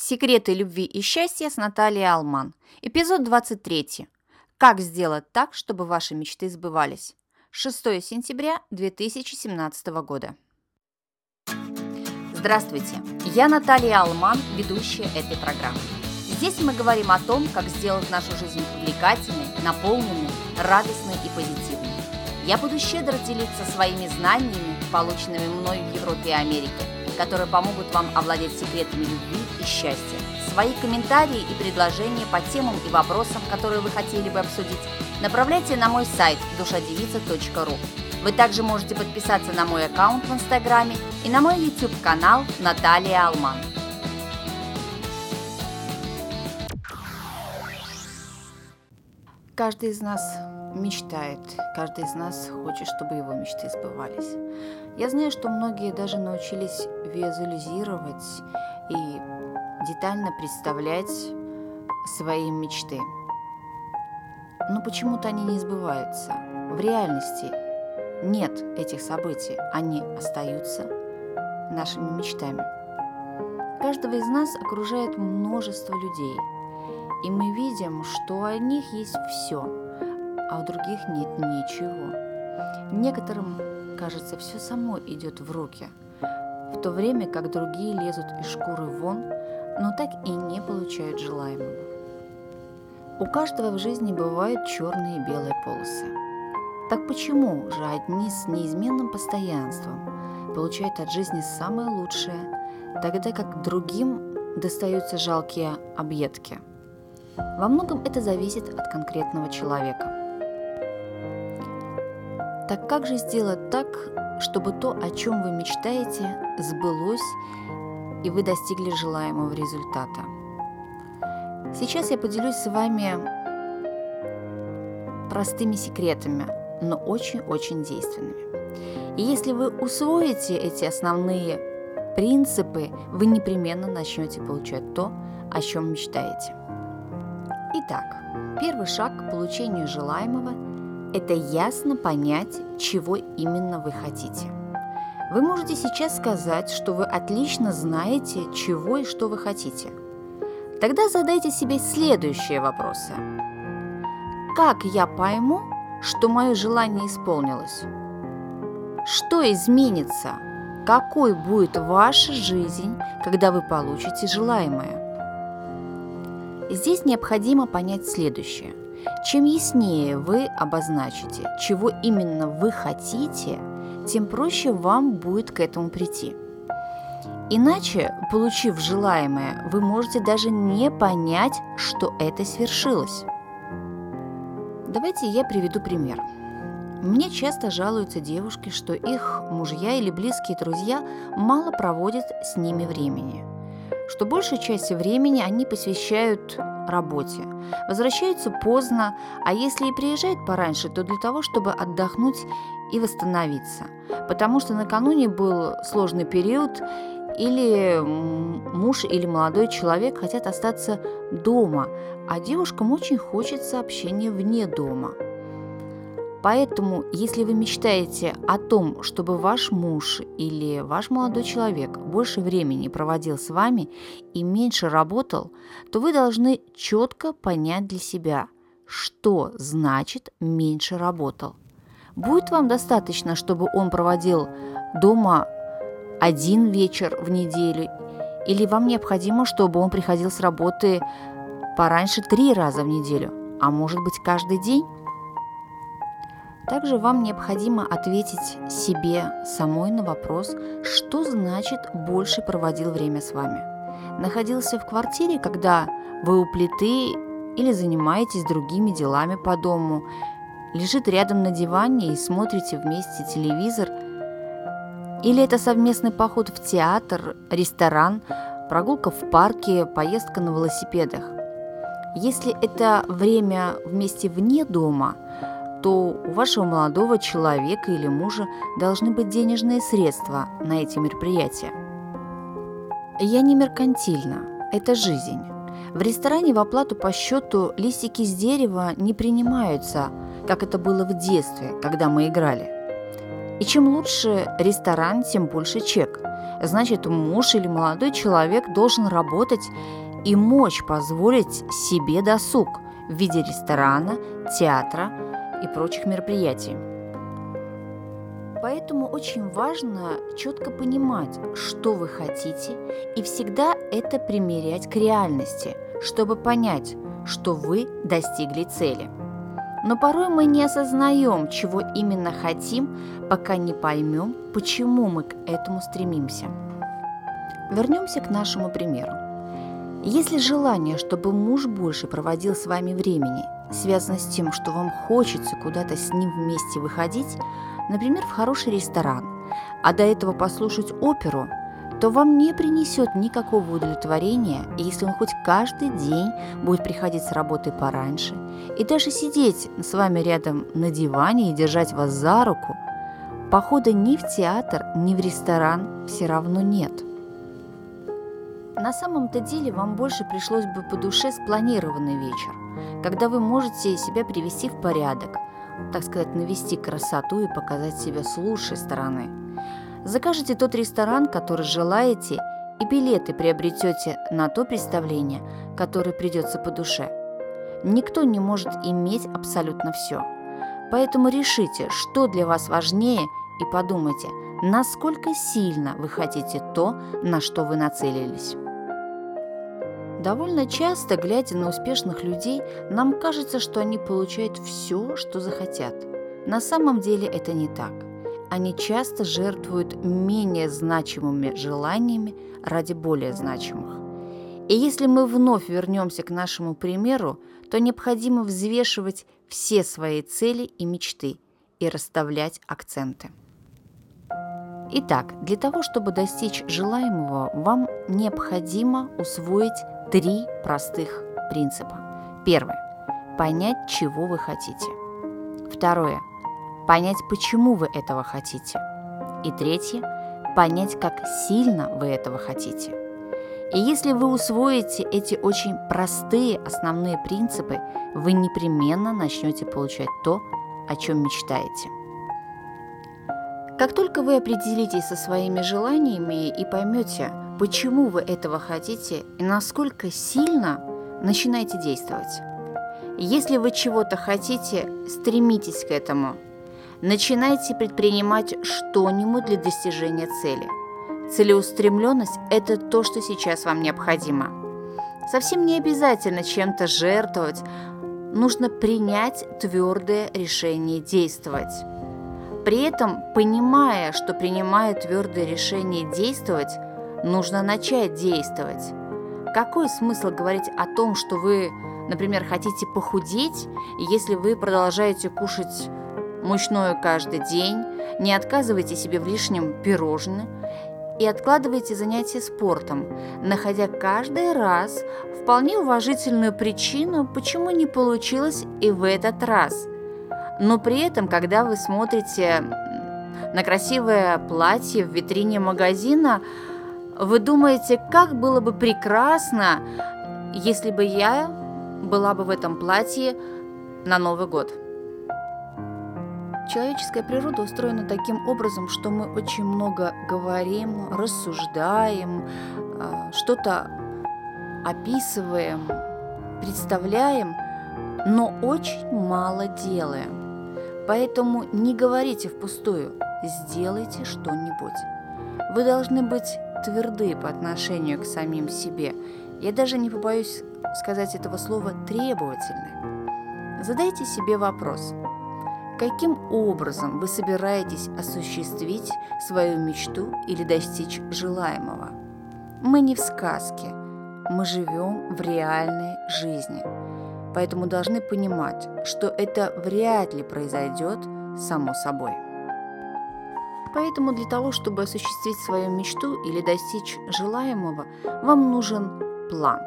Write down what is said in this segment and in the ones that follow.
Секреты любви и счастья с Натальей Алман. Эпизод 23. Как сделать так, чтобы ваши мечты сбывались? 6 сентября 2017 года. Здравствуйте, я Наталья Алман, ведущая этой программы. Здесь мы говорим о том, как сделать нашу жизнь увлекательной, наполненной, радостной и позитивной. Я буду щедро делиться своими знаниями, полученными мной в Европе и Америке, которые помогут вам овладеть секретами любви и счастья. Свои комментарии и предложения по темам и вопросам, которые вы хотели бы обсудить, направляйте на мой сайт душадевица.ру. Вы также можете подписаться на мой аккаунт в Инстаграме и на мой YouTube-канал Наталья Алман. Каждый из нас мечтает, каждый из нас хочет, чтобы его мечты сбывались. Я знаю, что многие даже научились визуализировать и детально представлять свои мечты. Но почему-то они не сбываются. В реальности нет этих событий, они остаются нашими мечтами. Каждого из нас окружает множество людей – и мы видим, что у них есть все, а у других нет ничего. Некоторым, кажется, все само идет в руки, в то время как другие лезут из шкуры вон, но так и не получают желаемого. У каждого в жизни бывают черные и белые полосы. Так почему же одни с неизменным постоянством получают от жизни самое лучшее, тогда как другим достаются жалкие объедки – во многом это зависит от конкретного человека. Так как же сделать так, чтобы то, о чем вы мечтаете, сбылось и вы достигли желаемого результата? Сейчас я поделюсь с вами простыми секретами, но очень-очень действенными. И если вы усвоите эти основные принципы, вы непременно начнете получать то, о чем мечтаете. Итак, первый шаг к получению желаемого – это ясно понять, чего именно вы хотите. Вы можете сейчас сказать, что вы отлично знаете, чего и что вы хотите. Тогда задайте себе следующие вопросы. Как я пойму, что мое желание исполнилось? Что изменится? Какой будет ваша жизнь, когда вы получите желаемое? Здесь необходимо понять следующее. Чем яснее вы обозначите, чего именно вы хотите, тем проще вам будет к этому прийти. Иначе, получив желаемое, вы можете даже не понять, что это свершилось. Давайте я приведу пример. Мне часто жалуются девушки, что их мужья или близкие друзья мало проводят с ними времени – что большую часть времени они посвящают работе. Возвращаются поздно, а если и приезжают пораньше, то для того, чтобы отдохнуть и восстановиться. Потому что накануне был сложный период, или муж или молодой человек хотят остаться дома, а девушкам очень хочется общения вне дома – Поэтому, если вы мечтаете о том, чтобы ваш муж или ваш молодой человек больше времени проводил с вами и меньше работал, то вы должны четко понять для себя, что значит меньше работал. Будет вам достаточно, чтобы он проводил дома один вечер в неделю, или вам необходимо, чтобы он приходил с работы пораньше три раза в неделю, а может быть каждый день? Также вам необходимо ответить себе самой на вопрос, что значит «больше проводил время с вами». Находился в квартире, когда вы у плиты или занимаетесь другими делами по дому, лежит рядом на диване и смотрите вместе телевизор, или это совместный поход в театр, ресторан, прогулка в парке, поездка на велосипедах. Если это время вместе вне дома – то у вашего молодого человека или мужа должны быть денежные средства на эти мероприятия. Я не меркантильна, это жизнь. В ресторане в оплату по счету листики с дерева не принимаются, как это было в детстве, когда мы играли. И чем лучше ресторан, тем больше чек. Значит, муж или молодой человек должен работать и мочь позволить себе досуг в виде ресторана, театра и прочих мероприятий. Поэтому очень важно четко понимать, что вы хотите, и всегда это примерять к реальности, чтобы понять, что вы достигли цели. Но порой мы не осознаем, чего именно хотим, пока не поймем, почему мы к этому стремимся. Вернемся к нашему примеру. Если желание, чтобы муж больше проводил с вами времени, связано с тем, что вам хочется куда-то с ним вместе выходить, например, в хороший ресторан, а до этого послушать оперу, то вам не принесет никакого удовлетворения, если он хоть каждый день будет приходить с работы пораньше и даже сидеть с вами рядом на диване и держать вас за руку, похода ни в театр, ни в ресторан все равно нет. На самом-то деле вам больше пришлось бы по душе спланированный вечер, когда вы можете себя привести в порядок – так сказать, навести красоту и показать себя с лучшей стороны. Закажите тот ресторан, который желаете, и билеты приобретете на то представление, которое придется по душе. Никто не может иметь абсолютно все. Поэтому решите, что для вас важнее, и подумайте, насколько сильно вы хотите то, на что вы нацелились. Довольно часто, глядя на успешных людей, нам кажется, что они получают все, что захотят. На самом деле это не так. Они часто жертвуют менее значимыми желаниями ради более значимых. И если мы вновь вернемся к нашему примеру, то необходимо взвешивать все свои цели и мечты и расставлять акценты. Итак, для того, чтобы достичь желаемого, вам необходимо усвоить три простых принципа. Первый. Понять, чего вы хотите. Второе. Понять, почему вы этого хотите. И третье. Понять, как сильно вы этого хотите. И если вы усвоите эти очень простые основные принципы, вы непременно начнете получать то, о чем мечтаете. Как только вы определитесь со своими желаниями и поймете, почему вы этого хотите и насколько сильно начинаете действовать. Если вы чего-то хотите, стремитесь к этому. Начинайте предпринимать что-нибудь для достижения цели. Целеустремленность – это то, что сейчас вам необходимо. Совсем не обязательно чем-то жертвовать, нужно принять твердое решение действовать. При этом, понимая, что принимая твердое решение действовать, нужно начать действовать. Какой смысл говорить о том, что вы, например, хотите похудеть, если вы продолжаете кушать мучное каждый день, не отказывайте себе в лишнем пирожном и откладывайте занятия спортом, находя каждый раз вполне уважительную причину, почему не получилось и в этот раз. Но при этом, когда вы смотрите на красивое платье в витрине магазина, вы думаете, как было бы прекрасно, если бы я была бы в этом платье на Новый год? Человеческая природа устроена таким образом, что мы очень много говорим, рассуждаем, а, что-то описываем, представляем, но очень мало делаем. Поэтому не говорите впустую, сделайте что-нибудь. Вы должны быть тверды по отношению к самим себе. Я даже не побоюсь сказать этого слова требовательны. Задайте себе вопрос. Каким образом вы собираетесь осуществить свою мечту или достичь желаемого? Мы не в сказке, мы живем в реальной жизни. Поэтому должны понимать, что это вряд ли произойдет само собой. Поэтому для того, чтобы осуществить свою мечту или достичь желаемого, вам нужен план.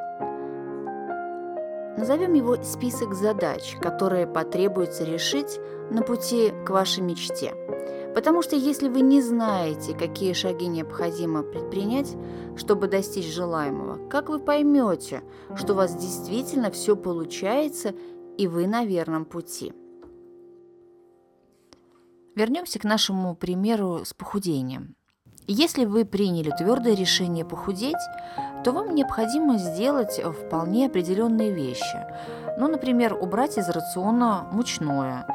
Назовем его список задач, которые потребуется решить на пути к вашей мечте. Потому что если вы не знаете, какие шаги необходимо предпринять, чтобы достичь желаемого, как вы поймете, что у вас действительно все получается и вы на верном пути – Вернемся к нашему примеру с похудением. Если вы приняли твердое решение похудеть, то вам необходимо сделать вполне определенные вещи. Ну, например, убрать из рациона мучное,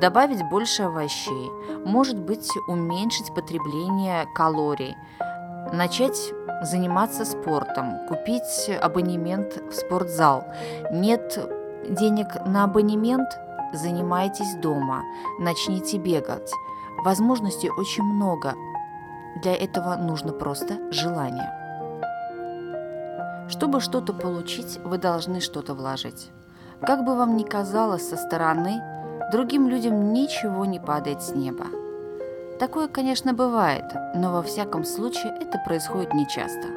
добавить больше овощей, может быть, уменьшить потребление калорий, начать заниматься спортом, купить абонемент в спортзал. Нет денег на абонемент? Занимайтесь дома, начните бегать. Возможностей очень много. Для этого нужно просто желание. Чтобы что-то получить, вы должны что-то вложить. Как бы вам ни казалось со стороны, другим людям ничего не падает с неба. Такое, конечно, бывает, но во всяком случае это происходит нечасто.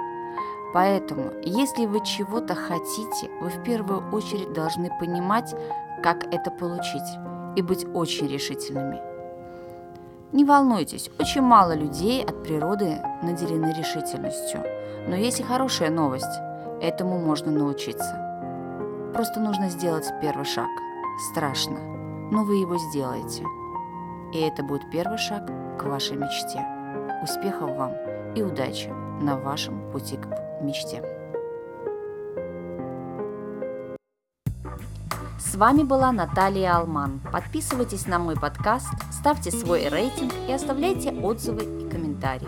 Поэтому, если вы чего-то хотите, вы в первую очередь должны понимать, как это получить, и быть очень решительными. Не волнуйтесь, очень мало людей от природы наделены решительностью. Но есть и хорошая новость. Этому можно научиться. Просто нужно сделать первый шаг. Страшно, но вы его сделаете. И это будет первый шаг к вашей мечте. Успехов вам и удачи на вашем пути к мечте. С вами была Наталья Алман. Подписывайтесь на мой подкаст, ставьте свой рейтинг и оставляйте отзывы и комментарии.